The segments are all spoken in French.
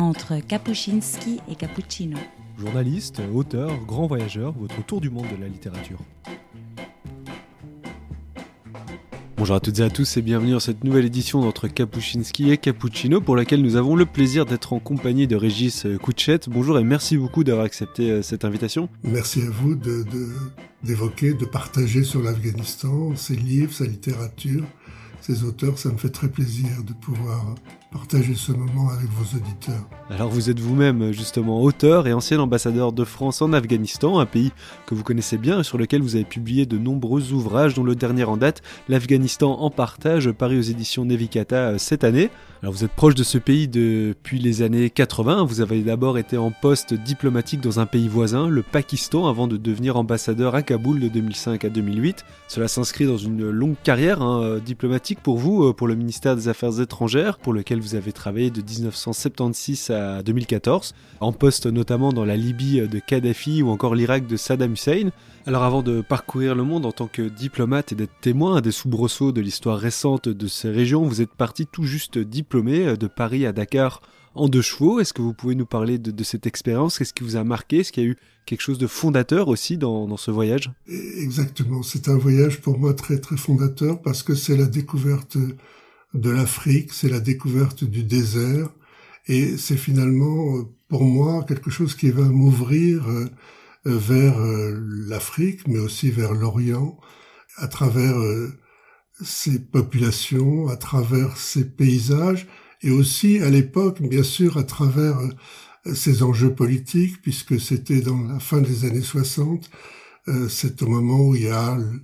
entre Kapuscinski et Cappuccino. Journaliste, auteur, grand voyageur, votre tour du monde de la littérature. Bonjour à toutes et à tous et bienvenue dans cette nouvelle édition d'entre Kapuscinski et Cappuccino pour laquelle nous avons le plaisir d'être en compagnie de Régis Couchette. Bonjour et merci beaucoup d'avoir accepté euh, cette invitation. Merci à vous d'évoquer, de, de partager sur l'Afghanistan, ses livres, sa littérature, ses auteurs. Ça me fait très plaisir de pouvoir partager ce moment avec vos auditeurs. Alors vous êtes vous-même justement auteur et ancien ambassadeur de France en Afghanistan, un pays que vous connaissez bien et sur lequel vous avez publié de nombreux ouvrages dont le dernier en date, L'Afghanistan en partage, paru aux éditions Nevikata euh, cette année. Alors vous êtes proche de ce pays depuis les années 80, vous avez d'abord été en poste diplomatique dans un pays voisin, le Pakistan, avant de devenir ambassadeur à Kaboul de 2005 à 2008. Cela s'inscrit dans une longue carrière hein, euh, diplomatique pour vous, euh, pour le ministère des Affaires étrangères, pour lequel vous avez travaillé de 1976 à 2014, en poste notamment dans la Libye de Kadhafi ou encore l'Irak de Saddam Hussein. Alors avant de parcourir le monde en tant que diplomate et d'être témoin des soubresauts de l'histoire récente de ces régions, vous êtes parti tout juste diplômé de Paris à Dakar en deux chevaux. Est-ce que vous pouvez nous parler de, cette expérience? Qu'est-ce qui vous a marqué? Est-ce qu'il y a eu quelque chose de fondateur aussi dans, dans ce voyage? Exactement, c'est un voyage pour moi très très fondateur parce que c'est la découverte de l'Afrique, c'est la découverte du désert, et c'est finalement pour moi quelque chose qui va m'ouvrir euh, vers euh, l'Afrique, mais aussi vers l'Orient, à travers ces euh, populations, à travers ces paysages, et aussi à l'époque, bien sûr, à travers ces enjeux politiques, puisque c'était dans la fin des années 60, c'est au moment où il y a le,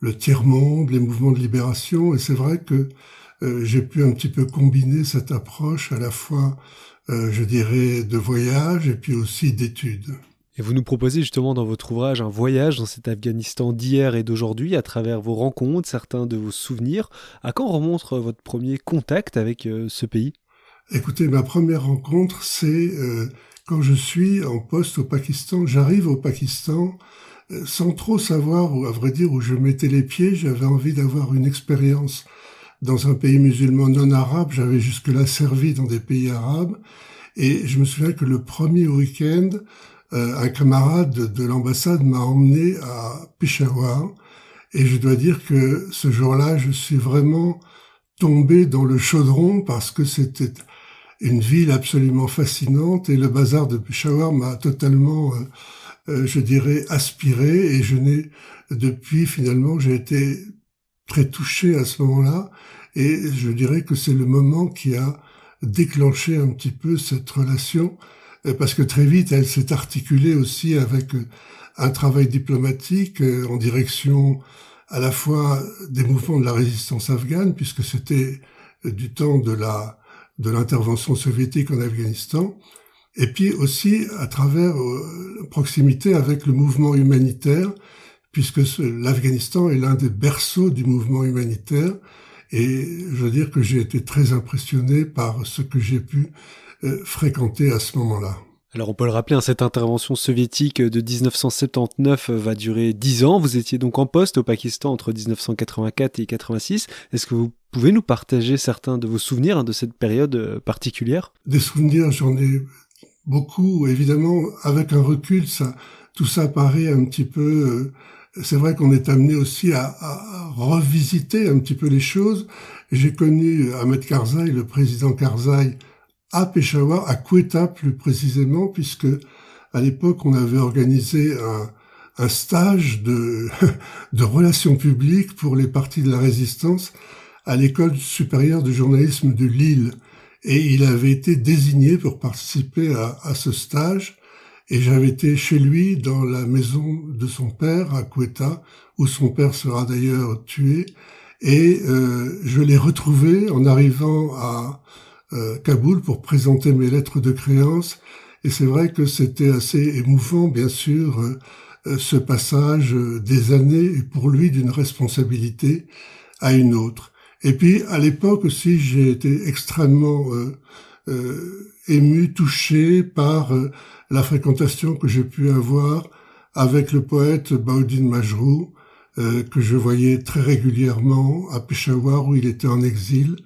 le tiers-monde, les mouvements de libération, et c'est vrai que euh, j'ai pu un petit peu combiner cette approche à la fois, euh, je dirais, de voyage et puis aussi d'études. Et vous nous proposez justement dans votre ouvrage un voyage dans cet Afghanistan d'hier et d'aujourd'hui à travers vos rencontres, certains de vos souvenirs. À quand remonte votre premier contact avec euh, ce pays? Écoutez, ma première rencontre, c'est quand je suis en poste au Pakistan. J'arrive au Pakistan sans trop savoir, à vrai dire, où je mettais les pieds. J'avais envie d'avoir une expérience dans un pays musulman non arabe. J'avais jusque-là servi dans des pays arabes. Et je me souviens que le premier week-end, euh, un camarade de l'ambassade m'a emmené à Peshawar. Et je dois dire que ce jour-là, je suis vraiment tombé dans le chaudron parce que c'était une ville absolument fascinante et le bazar de Peshawar m'a totalement, euh, euh, je dirais, aspiré et je n'ai, depuis finalement, j'ai été très touché à ce moment-là, et je dirais que c'est le moment qui a déclenché un petit peu cette relation, euh, parce que très vite, elle s'est articulée aussi avec euh, un travail diplomatique euh, en direction à la fois des mouvements de la résistance afghane, puisque c'était du temps de la de l'intervention soviétique en Afghanistan, et puis aussi à travers la proximité avec le mouvement humanitaire puisque l'Afghanistan est l'un des berceaux du mouvement humanitaire. Et je veux dire que j'ai été très impressionné par ce que j'ai pu euh, fréquenter à ce moment-là. Alors on peut le rappeler, hein, cette intervention soviétique de 1979 va durer 10 ans. Vous étiez donc en poste au Pakistan entre 1984 et 86. Est-ce que vous pouvez nous partager certains de vos souvenirs hein, de cette période euh, particulière? Des souvenirs, j'en ai beaucoup. Évidemment, avec un recul, ça, tout ça paraît un petit peu euh, c'est vrai qu'on est amené aussi à, à, revisiter un petit peu les choses. J'ai connu Ahmed Karzai, le président Karzai, à Peshawar, à Quetta plus précisément, puisque à l'époque on avait organisé un, un stage de, de relations publiques pour les partis de la résistance à l'école supérieure de journalisme de Lille. Et il avait été désigné pour participer à, à ce stage. Et j'avais été chez lui dans la maison de son père à Quetta, où son père sera d'ailleurs tué. Et euh, je l'ai retrouvé en arrivant à euh, Kaboul pour présenter mes lettres de créance. Et c'est vrai que c'était assez émouvant, bien sûr, euh, ce passage des années et pour lui d'une responsabilité à une autre. Et puis à l'époque aussi, j'ai été extrêmement ému, touché par la fréquentation que j'ai pu avoir avec le poète Baudin Majrou, euh, que je voyais très régulièrement à Peshawar où il était en exil.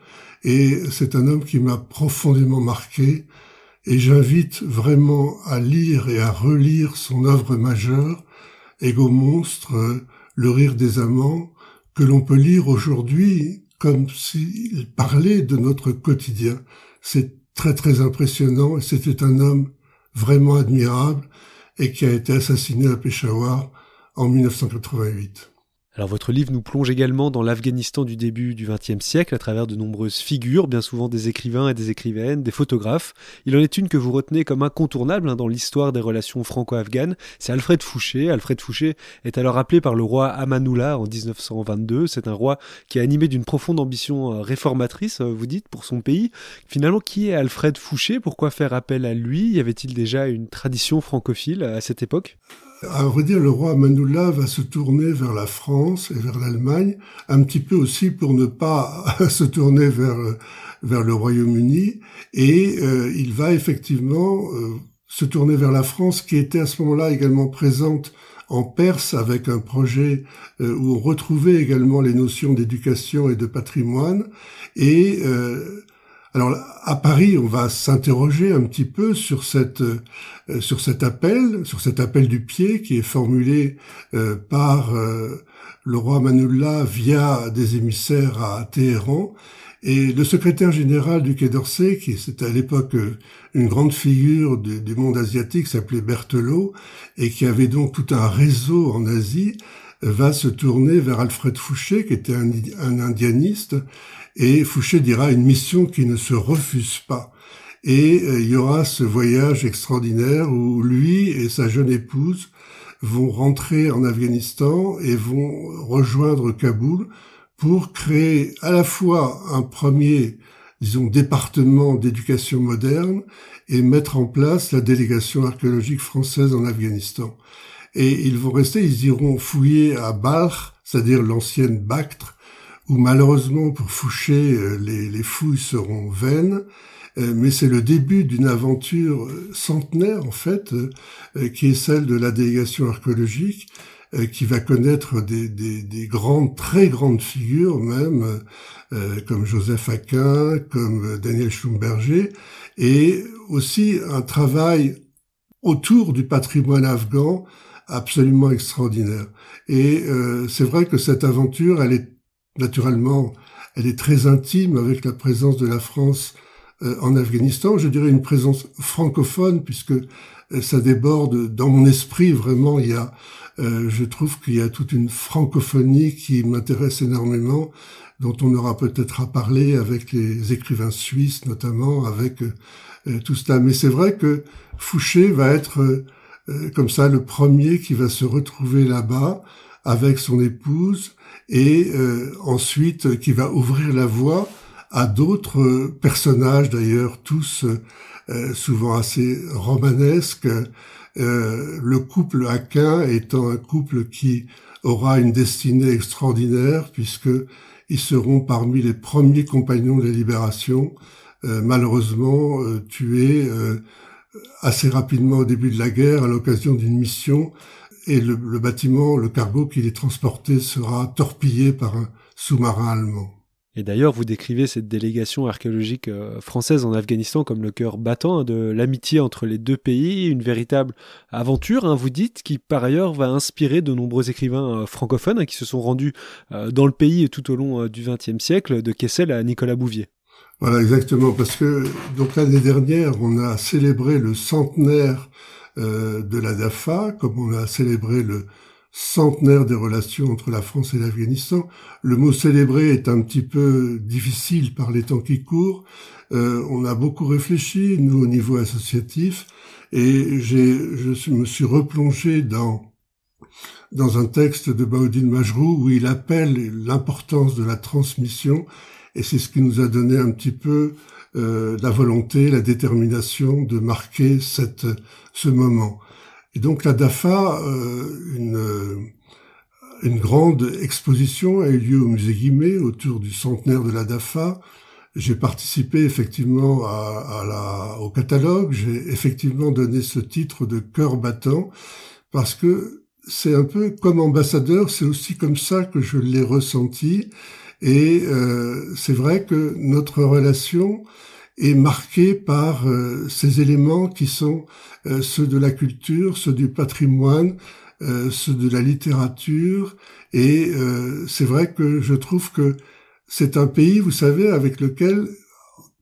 Et c'est un homme qui m'a profondément marqué. et j'invite vraiment à lire et à relire son œuvre majeure, Ego Monstre, Le rire des amants, que l'on peut lire aujourd'hui comme s'il parlait de notre quotidien. C'est très très impressionnant et c'était un homme vraiment admirable et qui a été assassiné à Peshawar en 1988. Alors votre livre nous plonge également dans l'Afghanistan du début du XXe siècle à travers de nombreuses figures, bien souvent des écrivains et des écrivaines, des photographes. Il en est une que vous retenez comme incontournable hein, dans l'histoire des relations franco-afghanes, c'est Alfred Fouché. Alfred Fouché est alors appelé par le roi Amanullah en 1922. C'est un roi qui est animé d'une profonde ambition euh, réformatrice, euh, vous dites, pour son pays. Finalement, qui est Alfred Fouché? Pourquoi faire appel à lui? Y avait-il déjà une tradition francophile à cette époque? À vrai dire, le roi Manullah va se tourner vers la France et vers l'Allemagne, un petit peu aussi pour ne pas se tourner vers vers le Royaume-Uni, et euh, il va effectivement euh, se tourner vers la France, qui était à ce moment-là également présente en Perse avec un projet euh, où on retrouvait également les notions d'éducation et de patrimoine, et alors à Paris, on va s'interroger un petit peu sur cette euh, sur cet appel, sur cet appel du pied qui est formulé euh, par euh, le roi Manullah via des émissaires à Téhéran et le secrétaire général du Quai d'Orsay, qui c'était à l'époque une grande figure du, monde asiatique, s'appelait Berthelot et qui avait donc tout un réseau en Asie, va se tourner vers Alfred Fouché, qui était un, indianiste et Fouché dira une mission qui ne se refuse pas. Et euh, il y aura ce voyage extraordinaire où lui et sa jeune épouse vont rentrer en Afghanistan et vont rejoindre Kaboul pour créer à la fois un premier, disons, département d'éducation moderne et mettre en place la délégation archéologique française en Afghanistan. Et ils vont rester, ils iront fouiller à Balkh, c'est-à-dire l'ancienne Bactre, où malheureusement pour Fouché, euh, les, fouilles seront vaines, euh, mais c'est le début d'une aventure euh, centenaire en fait, qui est celle de la délégation archéologique, qui va connaître des, des, grandes, très grandes figures même, comme Joseph Aquin, comme Daniel Schlumberger, et aussi un travail autour du patrimoine afghan absolument extraordinaire. Et c'est vrai que cette aventure, elle est naturellement, elle est très intime avec la présence de la France euh, en Afghanistan. Je dirais une présence francophone puisque euh, ça déborde dans mon esprit vraiment. Il y a, euh, je trouve qu'il y a toute une francophonie qui m'intéresse énormément, dont on aura peut-être à parler avec les écrivains suisses notamment, avec tout cela. Mais c'est vrai que Fouché va être comme ça le premier qui va se retrouver là-bas avec son épouse et euh, ensuite qui va ouvrir la voie à d'autres personnages d'ailleurs, tous euh, souvent assez romanesques. Euh, le couple Aquin étant un couple qui aura une destinée extraordinaire puisque ils seront parmi les premiers compagnons de la libération, malheureusement tués assez rapidement au début de la guerre à l'occasion d'une mission et le, bâtiment, le cargo qui les transportait sera torpillé par un sous-marin allemand. Et d'ailleurs, vous décrivez cette délégation archéologique euh, française en Afghanistan comme le cœur battant de l'amitié entre les deux pays, une véritable aventure, hein, vous dites, qui par ailleurs va inspirer de nombreux écrivains euh, francophones hein, qui se sont rendus euh, dans le pays tout au long du XXe siècle, de Kessel à Nicolas Bouvier. Voilà, exactement, parce que donc l'année dernière, on a célébré le centenaire euh, de la DAFA, comme on a célébré le centenaire des relations entre la France et l'Afghanistan. Le mot célébrer est un petit peu difficile par les temps qui courent. Euh, on a beaucoup réfléchi, nous, au niveau associatif, et j'ai, je me suis replongé dans dans un texte de Baudin Majrou où il appelle l'importance de la transmission, et c'est ce qui nous a donné un petit peu euh, la volonté, la détermination de marquer cette, ce moment. Et donc la DAFA, euh, une, une grande exposition a eu lieu au musée Guimet autour du centenaire de la DAFA. J'ai participé effectivement à, à la, au catalogue, j'ai effectivement donné ce titre de cœur battant parce que c'est un peu comme ambassadeur, c'est aussi comme ça que je l'ai ressenti. Et euh, c'est vrai que notre relation est marqué par ces éléments qui sont ceux de la culture, ceux du patrimoine, ceux de la littérature. Et c'est vrai que je trouve que c'est un pays, vous savez, avec lequel,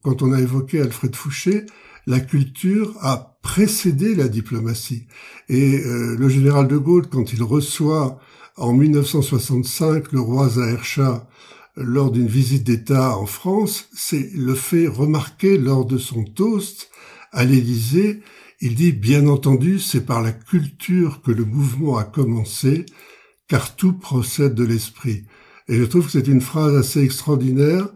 quand on a évoqué Alfred Fouché, la culture a précédé la diplomatie. Et euh, le général de Gaulle, quand il reçoit en 1965 le roi Shah lors d'une visite d'État en France, c'est le fait remarquer lors de son toast à l'Élysée. Il dit, bien entendu, c'est par la culture que le mouvement a commencé, car tout procède de l'esprit. Et je trouve que c'est une phrase assez extraordinaire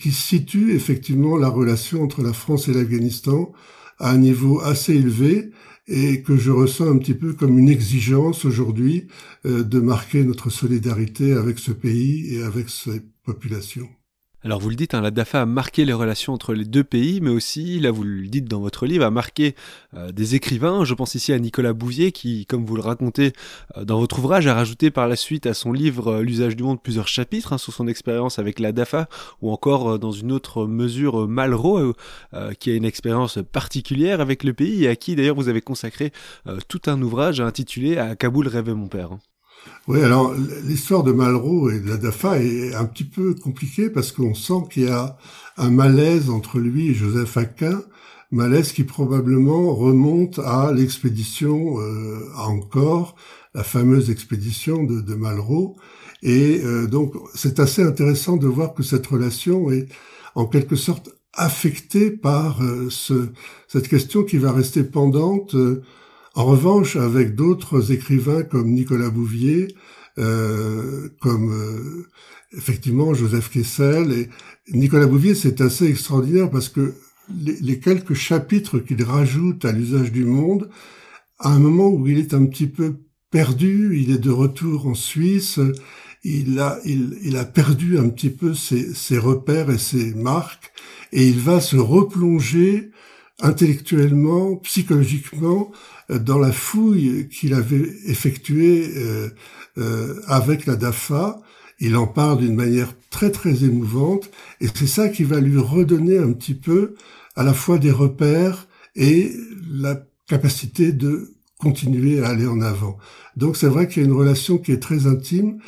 qui situe effectivement la relation entre la France et l'Afghanistan à un niveau assez élevé et que je ressens un petit peu comme une exigence aujourd'hui euh, de marquer notre solidarité avec ce pays et avec ses Alors vous le dites, hein, la DAFA a marqué les relations entre les deux pays, mais aussi, là vous le dites dans votre livre, a marqué euh, des écrivains. Je pense ici à Nicolas Bouvier qui, comme vous le racontez euh, dans votre ouvrage, a rajouté par la suite à son livre euh, L'usage du monde plusieurs chapitres hein, sur son expérience avec la DAFA, ou encore dans une autre mesure Malraux, qui a une expérience particulière avec le pays et à qui d'ailleurs vous avez consacré tout un ouvrage intitulé À Kaboul rêvait mon père. Oui, alors l'histoire de Malraux et de la DAFA est un petit peu compliquée parce qu'on sent qu'il y a un malaise entre lui et Joseph Aquin, malaise qui probablement remonte à l'expédition euh, la fameuse expédition de, Malraux. Et euh, donc c'est assez intéressant de voir que cette relation est en quelque sorte affectée par euh, ce, cette question qui va rester pendante en revanche, avec d'autres écrivains comme Nicolas Bouvier, euh, comme euh, effectivement Joseph Kessel et Nicolas Bouvier, c'est assez extraordinaire parce que les, quelques chapitres qu'il rajoute à l'usage du monde, à un moment où il est un petit peu perdu, il est de retour en Suisse, il a, il, a perdu un petit peu ses, ses repères et ses marques, et il va se replonger intellectuellement, psychologiquement, euh, dans la fouille qu'il avait effectuée euh, euh, avec la DAFA. Il en parle d'une manière très très émouvante et c'est ça qui va lui redonner un petit peu à la fois des repères et la capacité de continuer à aller en avant. Donc c'est vrai qu'il y a une relation qui est très intime,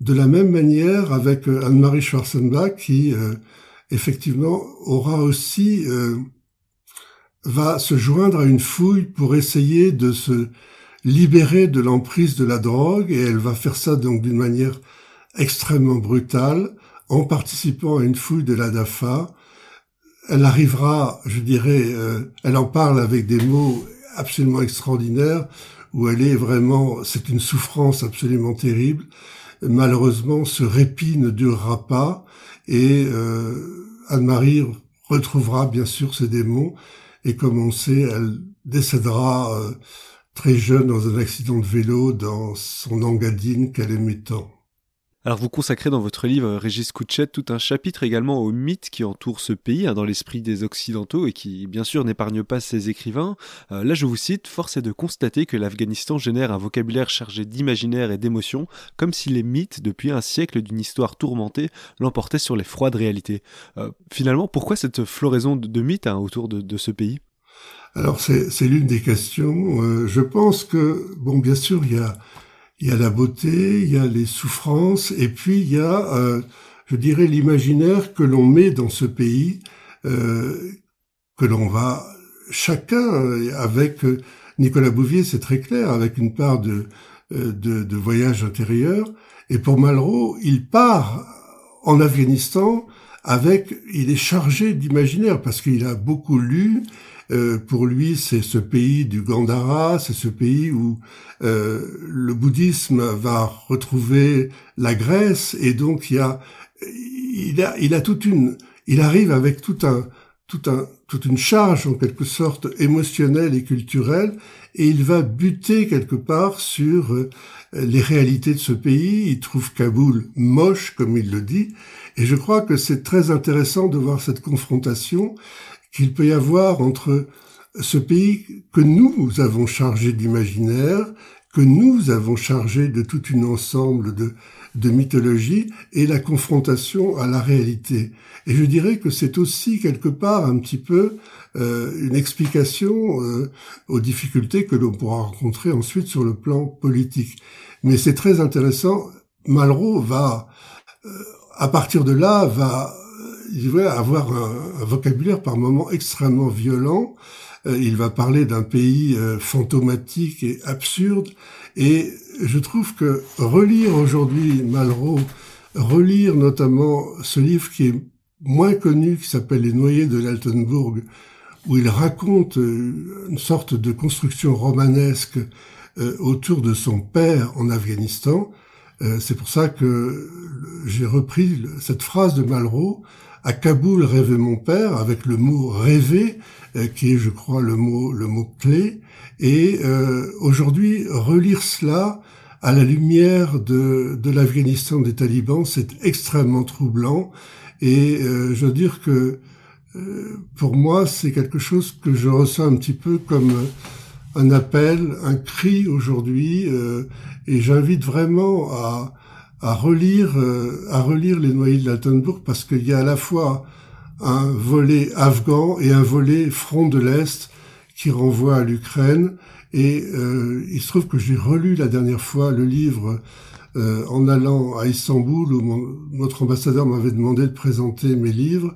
de la même manière avec Anne-Marie Schwarzenbach qui effectivement aura aussi va se joindre à une fouille pour essayer de se libérer de l'emprise de la drogue et elle va faire ça donc d'une manière extrêmement brutale en participant à une fouille de la DAFA. Elle arrivera, je dirais, euh, elle en parle avec des mots absolument extraordinaires où elle est vraiment, c'est une souffrance absolument terrible. Malheureusement, ce répit ne durera pas et euh, Anne-Marie retrouvera bien sûr ses démons et comme on sait, elle décédera euh, très jeune dans un accident de vélo dans son engadine qu'elle aimait tant. Alors vous consacrez dans votre livre Régis Couchet tout un chapitre également aux mythes qui entourent ce pays hein, dans l'esprit des Occidentaux et qui bien sûr n'épargnent pas ses écrivains. Euh, là je vous cite, force est de constater que l'Afghanistan génère un vocabulaire chargé d'imaginaire et d'émotion, comme si les mythes, depuis un siècle d'une histoire tourmentée, l'emportaient sur les froides réalités. Euh, finalement, pourquoi cette floraison de, mythes hein, autour de, ce pays? Alors c'est l'une des questions. Euh, je pense que, bon, bien sûr, il y a il y a la beauté, il y a les souffrances, et puis il y a, euh, je dirais, l'imaginaire que l'on met dans ce pays, euh, que l'on va chacun avec Nicolas Bouvier, c'est très clair, avec une part de, euh, de, de voyage intérieur. Et pour Malraux, il part en Afghanistan avec, il est chargé d'imaginaire parce qu'il a beaucoup lu, euh, pour lui, c'est ce pays du Gandhara, c'est ce pays où euh, le bouddhisme va retrouver la Grèce, et donc il y a, il a, il a toute une, il arrive avec tout un, tout un, toute une charge en quelque sorte émotionnelle et culturelle, et il va buter quelque part sur euh, les réalités de ce pays. Il trouve Kaboul moche, comme il le dit, et je crois que c'est très intéressant de voir cette confrontation qu'il peut y avoir entre ce pays que nous avons chargé d'imaginaire, que nous avons chargé de tout un ensemble de, de mythologie et la confrontation à la réalité. Et je dirais que c'est aussi quelque part un petit peu euh, une explication euh, aux difficultés que l'on pourra rencontrer ensuite sur le plan politique. Mais c'est très intéressant. Malraux va, euh, à partir de là, va il va avoir un, vocabulaire par moments extrêmement violent. il va parler d'un pays fantomatique et absurde. Et je trouve que relire aujourd'hui Malraux, relire notamment ce livre qui est moins connu, qui s'appelle Les Noyés de l'Altenbourg, où il raconte euh, une sorte de construction romanesque euh, autour de son père en Afghanistan. Euh, c'est pour ça que j'ai repris cette phrase de Malraux. À Kaboul rêvait mon père, avec le mot rêver, qui est, je crois, le mot, le mot clé. Et aujourd'hui, relire cela à la lumière de, de l'Afghanistan des talibans, c'est extrêmement troublant. Et je veux dire que euh, pour moi, c'est quelque chose que je ressens un petit peu comme euh, un appel, un cri aujourd'hui, euh, et j'invite vraiment à, à relire, à relire les Noyés de l'Altenbourg parce qu'il y a à la fois un volet afghan et un volet front de l'Est qui renvoie à l'Ukraine. Et il se trouve que j'ai relu la dernière fois le livre en allant à Istanbul où notre ambassadeur m'avait demandé de présenter mes livres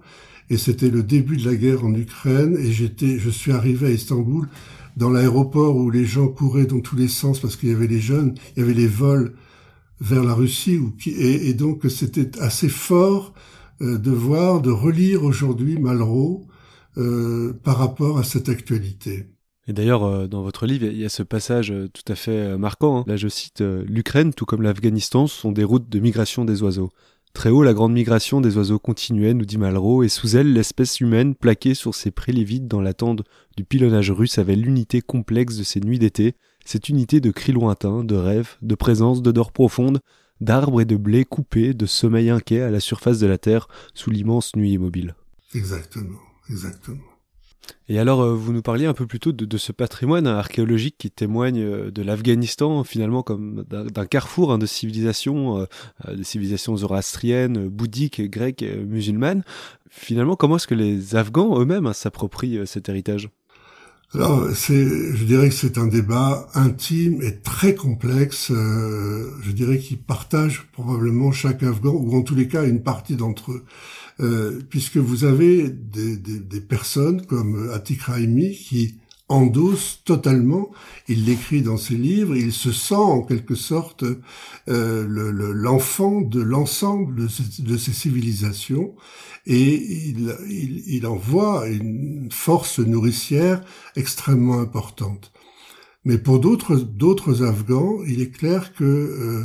et c'était le début de la guerre en Ukraine et j'étais, je suis arrivé à Istanbul dans l'aéroport où les gens couraient dans tous les sens parce qu'il y avait les jeunes, il y avait les vols vers la Russie et, donc c'était assez fort euh, de voir, de relire aujourd'hui Malraux euh, par rapport à cette actualité. Et d'ailleurs, euh, dans votre livre, il y a ce passage tout à fait marquant. Hein. Là, je cite L'Ukraine, tout comme l'Afghanistan, sont des routes de migration des oiseaux. Très haut, la grande migration des oiseaux continuait, nous dit Malraux, et sous elle, l'espèce humaine, plaquée sur ses prés vides dans l'attente du pilonnage russe, avait l'unité complexe de ses nuits d'été, cette unité de cris lointains, de rêves, de présence, d'odeurs profondes, d'arbres et de blé coupés, de sommeil inquiet à la surface de la terre, sous l'immense nuit immobile. Exactement, exactement. Et alors, euh, vous nous parliez un peu plus tôt de, ce patrimoine archéologique qui témoigne euh, de l'Afghanistan, finalement, comme d'un carrefour hein, de civilisations, euh, des civilisations zoroastriennes, bouddhiques, grecques, musulmanes. Finalement, comment est-ce que les Afghans eux-mêmes hein, s'approprient cet héritage? Alors, c'est, je dirais que c'est un débat intime et très complexe. je dirais qu'ils partagent probablement chaque Afghan, ou en tous les cas une partie d'entre eux. Euh, puisque vous avez des, des, des, personnes comme Atik Raimi qui endosse totalement, il l'écrit dans ses livres, il se sent en quelque sorte euh, l'enfant de l'ensemble de, ces civilisations. Et il, en voit une force nourricière extrêmement importante. Mais pour d'autres d'autres Afghans, il est clair que euh,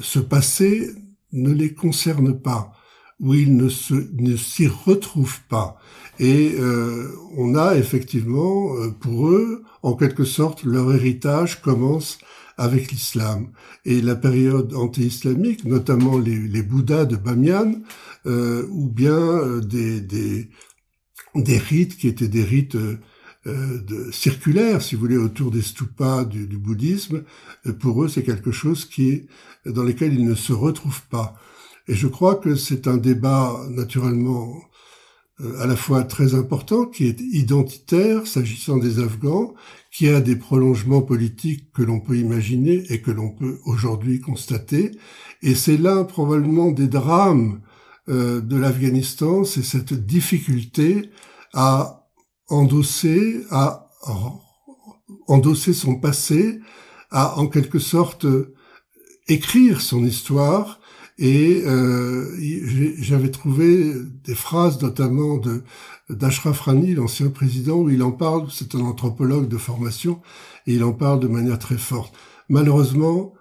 ce passé ne les concerne pas où ils ne se ne s'y retrouvent pas. Et euh, on a effectivement, euh, pour eux, en quelque sorte, leur héritage commence avec l'islam. Et la période anti-islamique, notamment les, les Bouddhas de Bamiyan, euh, ou bien euh, des, des, des, rites qui étaient des rites euh, de, circulaires, si vous voulez, autour des stupas du, du bouddhisme, pour eux, c'est quelque chose qui dans lequel ils ne se retrouvent pas. Et je crois que c'est un débat naturellement euh, à la fois très important, qui est identitaire s'agissant des Afghans, qui a des prolongements politiques que l'on peut imaginer et que l'on peut aujourd'hui constater. Et c'est là probablement des drames euh, de l'Afghanistan, c'est cette difficulté à endosser, à endosser son passé, à en quelque sorte écrire son histoire et euh, j'avais trouvé des phrases notamment de d'Ashraf Rani, l'ancien président, où il en parle, c'est un anthropologue de formation, et il en parle de manière très forte. Malheureusement,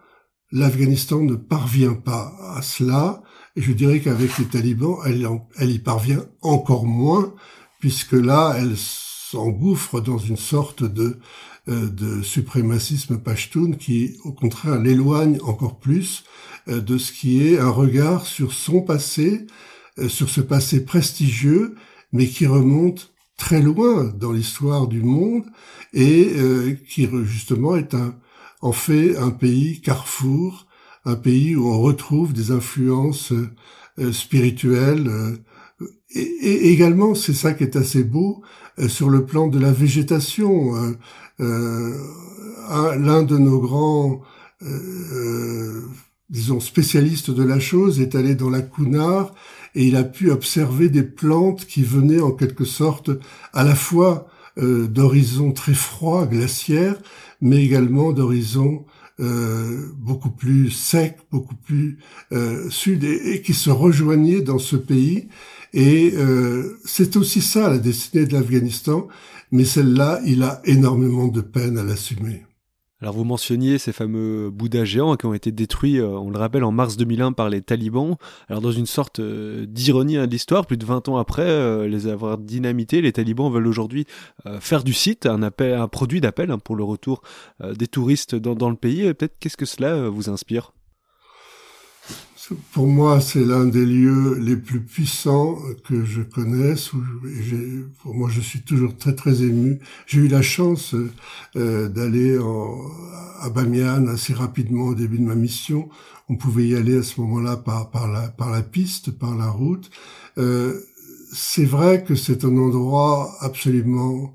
l'Afghanistan ne parvient pas à cela, et je dirais qu'avec les talibans, elle, elle y parvient encore moins, puisque là, elle s'engouffre dans une sorte de, de suprémacisme pashtun qui, au contraire, l'éloigne encore plus euh, de ce qui est un regard sur son passé, euh, sur ce passé prestigieux, mais qui remonte très loin dans l'histoire du monde et euh, qui justement est un, en fait un pays carrefour, un pays où on retrouve des influences spirituelles et, également, c'est ça qui est assez beau, sur le plan de la végétation. L'un de nos grands disons, spécialiste de la chose, est allé dans la Cunard et il a pu observer des plantes qui venaient en quelque sorte à la fois euh, d'horizons très froids, glaciaires, mais également d'horizons euh, beaucoup plus secs, beaucoup plus euh, sud, et, qui se rejoignaient dans ce pays. Et euh, c'est aussi ça la destinée de l'Afghanistan, mais celle-là, il a énormément de peine à l'assumer. Alors vous mentionniez ces fameux Bouddhas géants qui ont été détruits, euh, on le rappelle, en mars 2001 par les talibans. Alors dans une sorte euh, d'ironie hein, de l'histoire, plus de 20 ans après les avoir dynamités, les talibans veulent aujourd'hui faire du site un, appel, un produit d'appel hein, pour le retour des touristes dans, dans le pays. Peut-être qu'est-ce que cela vous inspire? Pour moi, c'est l'un des lieux les plus puissants que je connaisse. Pour moi, je suis toujours très très ému. J'ai eu la chance euh, d'aller à Bamiyan assez rapidement au début de ma mission. On pouvait y aller à ce moment-là par, la, piste, par la route. Euh, c'est vrai que c'est un endroit absolument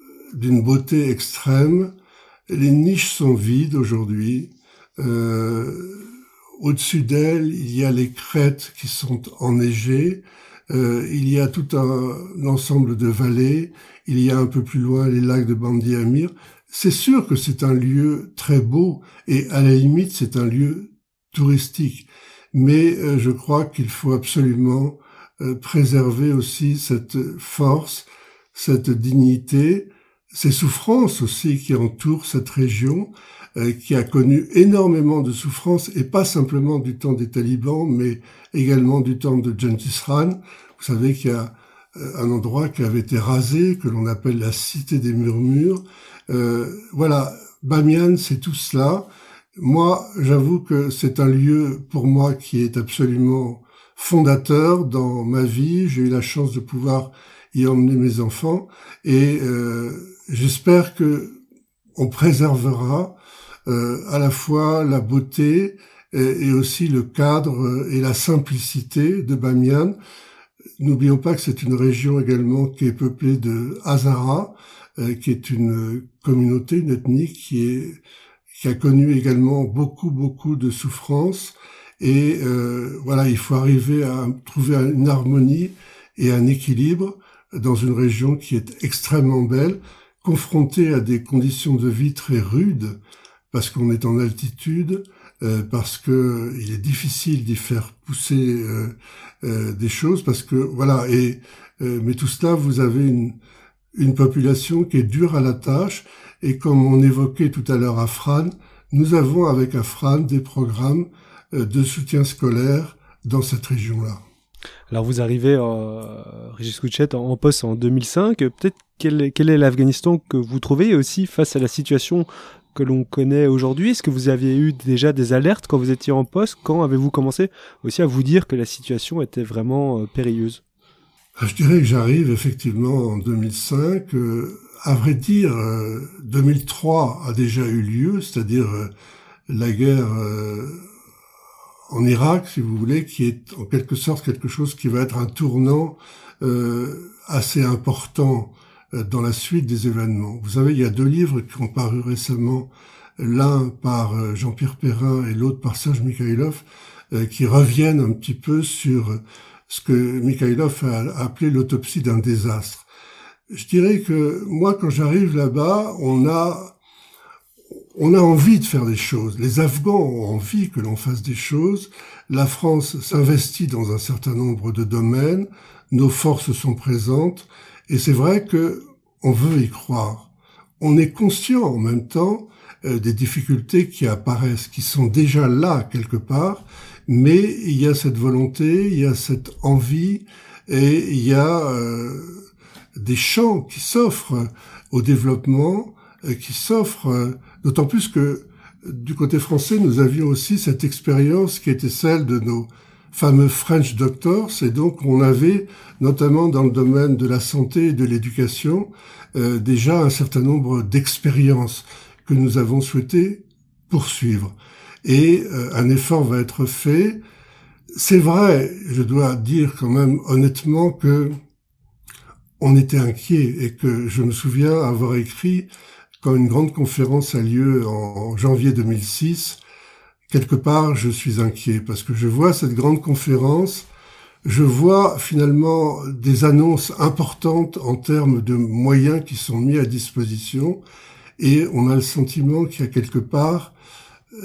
euh, d'une beauté extrême. Les niches sont vides aujourd'hui. Au-dessus d'elle, il y a les crêtes qui sont enneigées. Euh, il y a tout un, ensemble de vallées. Il y a un peu plus loin les lacs de Bandi Amir. C'est sûr que c'est un lieu très beau et à la limite c'est un lieu touristique. Mais euh, je crois qu'il faut absolument euh, préserver aussi cette force, cette dignité, ces souffrances aussi qui entourent cette région. Euh, qui a connu énormément de souffrances, et pas simplement du temps des talibans, mais également du temps de Genghis. Vous savez qu'il y a euh, un endroit qui avait été rasé, que l'on appelle la cité des murmures. Euh, voilà, Bamiyan, c'est tout cela. Moi, j'avoue que c'est un lieu pour moi qui est absolument fondateur dans ma vie. J'ai eu la chance de pouvoir y emmener mes enfants et euh, j'espère que on préservera euh, à la fois la beauté et, aussi le cadre et la simplicité de Bamiyan. N'oublions pas que c'est une région également qui est peuplée de Hazara, euh, qui est une communauté, une ethnie qui est qui a connu également beaucoup beaucoup de souffrances et euh, voilà il faut arriver à trouver une harmonie et un équilibre dans une région qui est extrêmement belle confrontée à des conditions de vie très rudes parce qu'on est en altitude, euh, parce que il est difficile d'y faire pousser euh, euh, des choses, parce que voilà. Et mais tout cela, vous avez une, une population qui est dure à la tâche, et comme on évoquait tout à l'heure Afran, nous avons avec Afran des programmes de soutien scolaire dans cette région-là. Alors vous arrivez, euh, Régis Couchet, en, poste en 2005. Peut-être quel, quel est l'Afghanistan que vous trouvez aussi face à la situation que l'on connaît aujourd'hui? Est-ce que vous aviez eu déjà des alertes quand vous étiez en poste? Quand avez-vous commencé aussi à vous dire que la situation était vraiment euh, périlleuse? Ah, Je dirais que j'arrive effectivement en 2005. Euh, à vrai dire, 2003 euh, a déjà eu lieu, c'est-à-dire la guerre en Irak, si vous voulez, qui est en quelque sorte quelque chose qui va être un tournant assez important dans la suite des événements. Vous savez, il y a deux livres qui ont paru récemment, l'un par euh, Jean-Pierre Perrin et l'autre par Serge Mikhailov, euh, qui reviennent un petit peu sur ce que Mikhailov a appelé l'autopsie d'un désastre. Je dirais que moi, quand j'arrive là-bas, on a, on a envie de faire des choses. Les Afghans ont envie que l'on fasse des choses. La France s'investit dans un certain nombre de domaines. Nos forces sont présentes. Et c'est vrai que on veut y croire. On est conscient en même temps euh, des difficultés qui apparaissent, qui sont déjà là quelque part, mais il y a cette volonté, il y a cette envie, et il y a euh, des champs qui s'offrent au développement, euh, qui s'offrent, d'autant plus que du côté français, nous avions aussi cette expérience qui était celle de nos fameux French Doctors, et donc on avait, notamment dans le domaine de la santé et de l'éducation, euh, déjà un certain nombre d'expériences que nous avons souhaité poursuivre. et un effort va être fait. C'est vrai, je dois dire quand même honnêtement que on était inquiet et que je me souviens avoir écrit quand une grande conférence a lieu en janvier 2006, quelque part je suis inquiet parce que je vois cette grande conférence, je vois finalement des annonces importantes en termes de moyens qui sont mis à disposition et on a le sentiment qu'il y a quelque part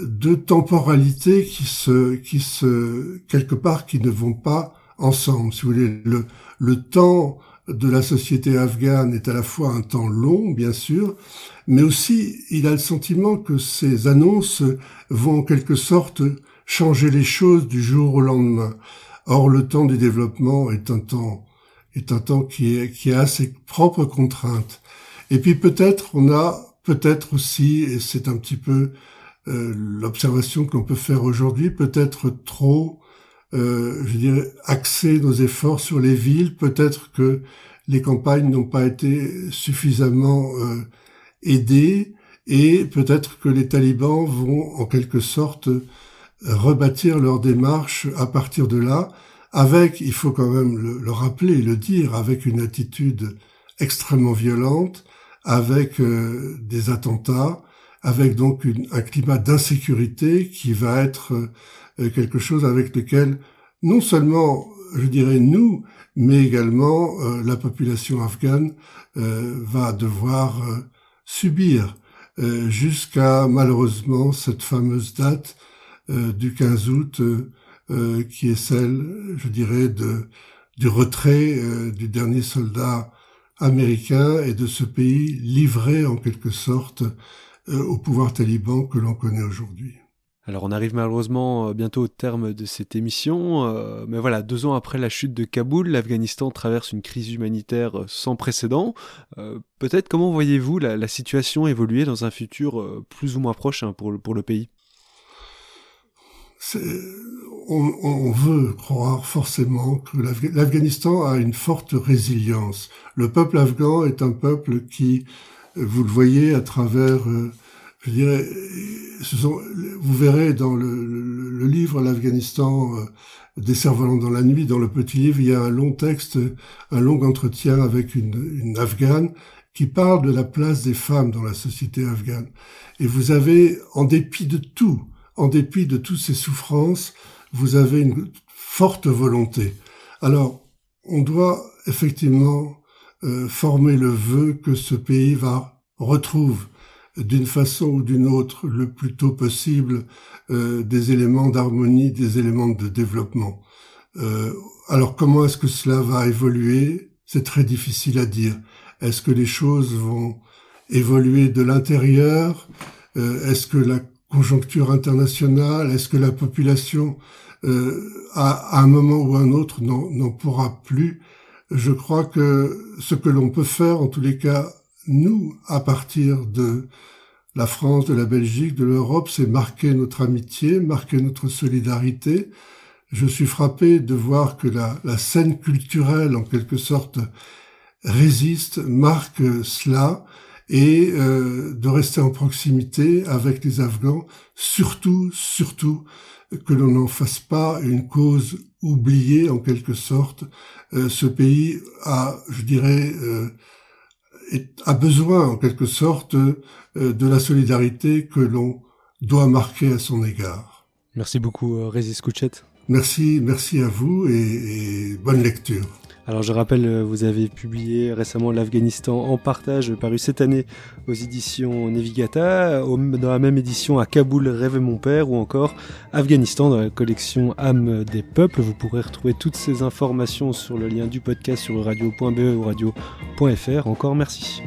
deux temporalités qui se, qui se, quelque part qui ne vont pas ensemble. Si vous voulez, le, le temps de la société afghane est à la fois un temps long, bien sûr, mais aussi il a le sentiment que ces annonces vont en quelque sorte changer les choses du jour au lendemain. Or, le temps du développement est un temps, est un temps qui, est, qui a ses propres contraintes. Et puis peut-être on a, peut-être aussi, et c'est un petit peu euh, l'observation qu'on peut faire aujourd'hui, peut-être trop euh, je dirais, axer nos efforts sur les villes. Peut-être que les campagnes n'ont pas été suffisamment euh, aidées et peut-être que les talibans vont en quelque sorte rebâtir leur démarche à partir de là, avec, il faut quand même le, le rappeler, le dire, avec une attitude extrêmement violente, avec euh, des attentats, avec donc un climat d'insécurité qui va être euh, quelque chose avec lequel non seulement, je dirais, nous, mais également euh, la population afghane euh, va devoir subir jusqu'à malheureusement cette fameuse date du 15 août qui est celle, je dirais, de, du retrait du dernier soldat américain et de ce pays livré en quelque sorte au pouvoir taliban que l'on connaît aujourd'hui. Alors on arrive malheureusement euh, bientôt au terme de cette émission, euh, mais voilà, deux ans après la chute de Kaboul, l'Afghanistan traverse une crise humanitaire euh, sans précédent. Peut-être comment voyez-vous la, situation évoluer dans un futur plus ou moins proche hein, pour, le, pour le pays? On, on, veut croire forcément que l'Afghanistan a une forte résilience. Le peuple afghan est un peuple qui, vous le voyez à travers je dirais, ce sont, vous verrez dans le, le, livre L'Afghanistan euh, des cerfs-volants dans la nuit, dans le petit livre, il y a un long texte, un long entretien avec une, une afghane qui parle de la place des femmes dans la société afghane. Et vous avez, en dépit de tout, en dépit de toutes ces souffrances, vous avez une forte volonté. Alors, on doit effectivement euh, former le vœu que ce pays va retrouve d'une façon ou d'une autre le plus tôt possible euh, des éléments d'harmonie, des éléments de développement. Euh, alors comment est-ce que cela va évoluer? C'est très difficile à dire. Est-ce que les choses vont évoluer de l'intérieur? Euh, Est-ce que la conjoncture internationale, est-ce que la population à, à, un moment ou un autre n'en pourra plus? Je crois que ce que l'on peut faire, en tous les cas, nous, à partir de la France, de la Belgique, de l'Europe, c'est marquer notre amitié, marquer notre solidarité. Je suis frappé de voir que la, scène culturelle, en quelque sorte, résiste, marque cela, et euh, de rester en proximité avec les Afghans, surtout, surtout, que l'on n'en fasse pas une cause oubliée en quelque sorte. Euh, ce pays a, je dirais, euh, a besoin en quelque sorte euh, de la solidarité que l'on doit marquer à son égard. Merci beaucoup euh, Régis Kouchet. Merci, merci à vous et, bonne lecture. Alors je rappelle, euh, vous avez publié récemment l'Afghanistan en partage, paru cette année aux éditions Nevigata, dans la même édition à Kaboul, Rêve mon père, ou encore Afghanistan dans la collection âme des peuples. Vous pourrez retrouver toutes ces informations sur le lien du podcast sur radio.be ou radio.fr. Encore merci.